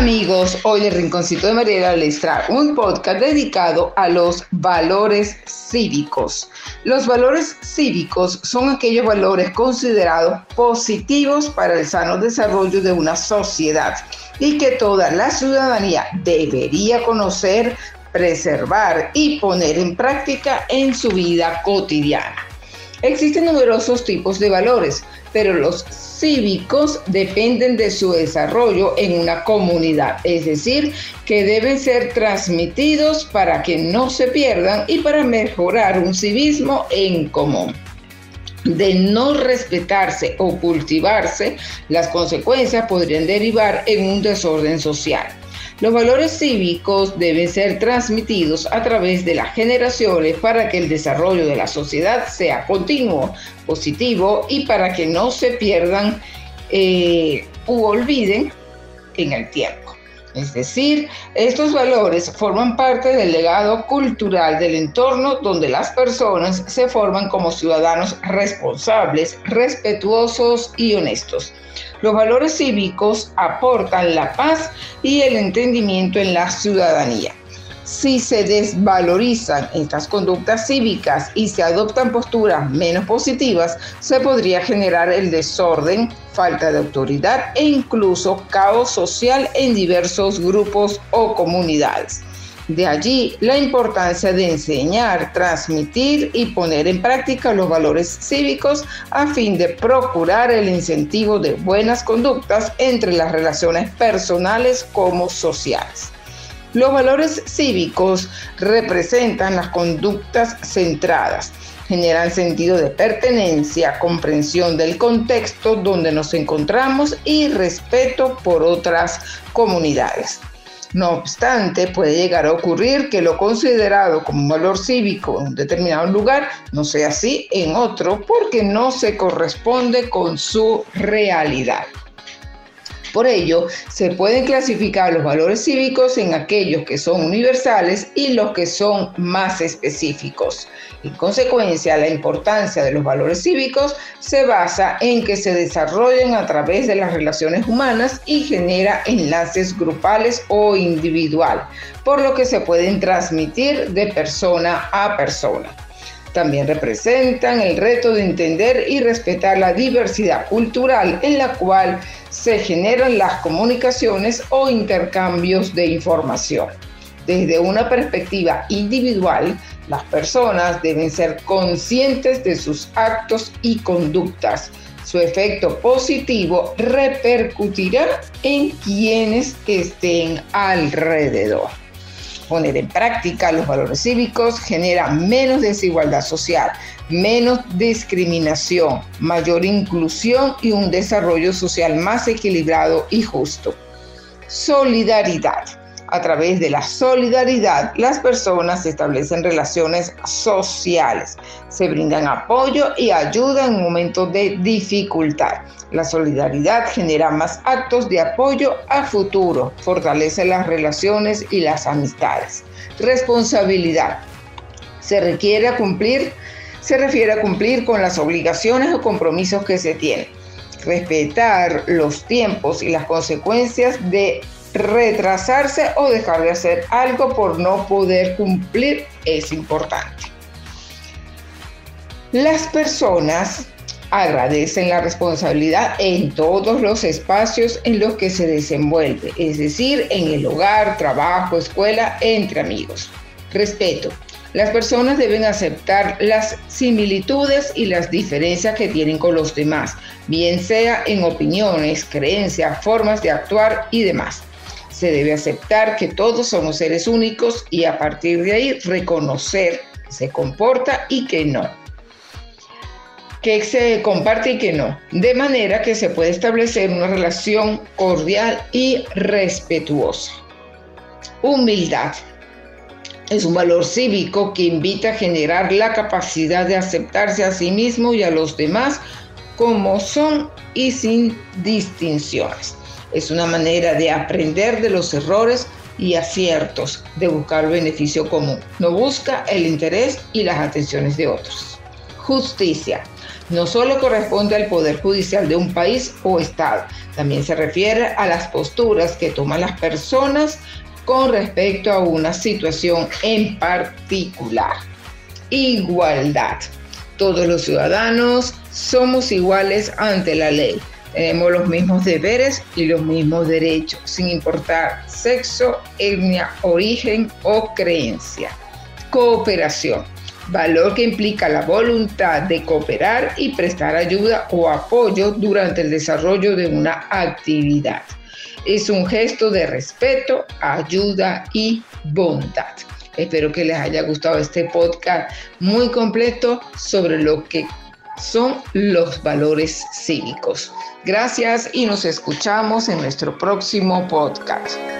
amigos, hoy el Rinconcito de Mariela les trae un podcast dedicado a los valores cívicos. Los valores cívicos son aquellos valores considerados positivos para el sano desarrollo de una sociedad y que toda la ciudadanía debería conocer, preservar y poner en práctica en su vida cotidiana. Existen numerosos tipos de valores, pero los cívicos dependen de su desarrollo en una comunidad, es decir, que deben ser transmitidos para que no se pierdan y para mejorar un civismo en común de no respetarse o cultivarse, las consecuencias podrían derivar en un desorden social. Los valores cívicos deben ser transmitidos a través de las generaciones para que el desarrollo de la sociedad sea continuo, positivo y para que no se pierdan eh, u olviden en el tiempo. Es decir, estos valores forman parte del legado cultural del entorno donde las personas se forman como ciudadanos responsables, respetuosos y honestos. Los valores cívicos aportan la paz y el entendimiento en la ciudadanía. Si se desvalorizan estas conductas cívicas y se adoptan posturas menos positivas, se podría generar el desorden, falta de autoridad e incluso caos social en diversos grupos o comunidades. De allí la importancia de enseñar, transmitir y poner en práctica los valores cívicos a fin de procurar el incentivo de buenas conductas entre las relaciones personales como sociales. Los valores cívicos representan las conductas centradas, generan sentido de pertenencia, comprensión del contexto donde nos encontramos y respeto por otras comunidades. No obstante, puede llegar a ocurrir que lo considerado como un valor cívico en un determinado lugar no sea así en otro porque no se corresponde con su realidad. Por ello, se pueden clasificar los valores cívicos en aquellos que son universales y los que son más específicos. En consecuencia, la importancia de los valores cívicos se basa en que se desarrollen a través de las relaciones humanas y genera enlaces grupales o individual, por lo que se pueden transmitir de persona a persona. También representan el reto de entender y respetar la diversidad cultural en la cual se generan las comunicaciones o intercambios de información. Desde una perspectiva individual, las personas deben ser conscientes de sus actos y conductas. Su efecto positivo repercutirá en quienes estén alrededor. Poner en práctica los valores cívicos genera menos desigualdad social, menos discriminación, mayor inclusión y un desarrollo social más equilibrado y justo. Solidaridad. A través de la solidaridad, las personas establecen relaciones sociales, se brindan apoyo y ayuda en momentos de dificultad. La solidaridad genera más actos de apoyo a futuro, fortalece las relaciones y las amistades. Responsabilidad. Se requiere cumplir, se refiere a cumplir con las obligaciones o compromisos que se tienen. Respetar los tiempos y las consecuencias de retrasarse o dejar de hacer algo por no poder cumplir es importante. Las personas agradecen la responsabilidad en todos los espacios en los que se desenvuelve, es decir, en el hogar, trabajo, escuela, entre amigos. Respeto. Las personas deben aceptar las similitudes y las diferencias que tienen con los demás, bien sea en opiniones, creencias, formas de actuar y demás se debe aceptar que todos somos seres únicos y a partir de ahí reconocer que se comporta y que no. Que se comparte y que no. De manera que se puede establecer una relación cordial y respetuosa. Humildad. Es un valor cívico que invita a generar la capacidad de aceptarse a sí mismo y a los demás como son y sin distinciones. Es una manera de aprender de los errores y aciertos, de buscar beneficio común. No busca el interés y las atenciones de otros. Justicia. no solo corresponde al Poder Judicial de un país o Estado, también se refiere a las posturas que toman las personas con respecto a una situación en particular. Igualdad. Todos los ciudadanos somos iguales ante la ley. Tenemos los mismos deberes y los mismos derechos, sin importar sexo, etnia, origen o creencia. Cooperación valor que implica la voluntad de cooperar y prestar ayuda o apoyo durante el desarrollo de una actividad. Es un gesto de respeto, ayuda y bondad. Espero que les haya gustado este podcast muy completo sobre lo que son los valores cívicos. Gracias y nos escuchamos en nuestro próximo podcast.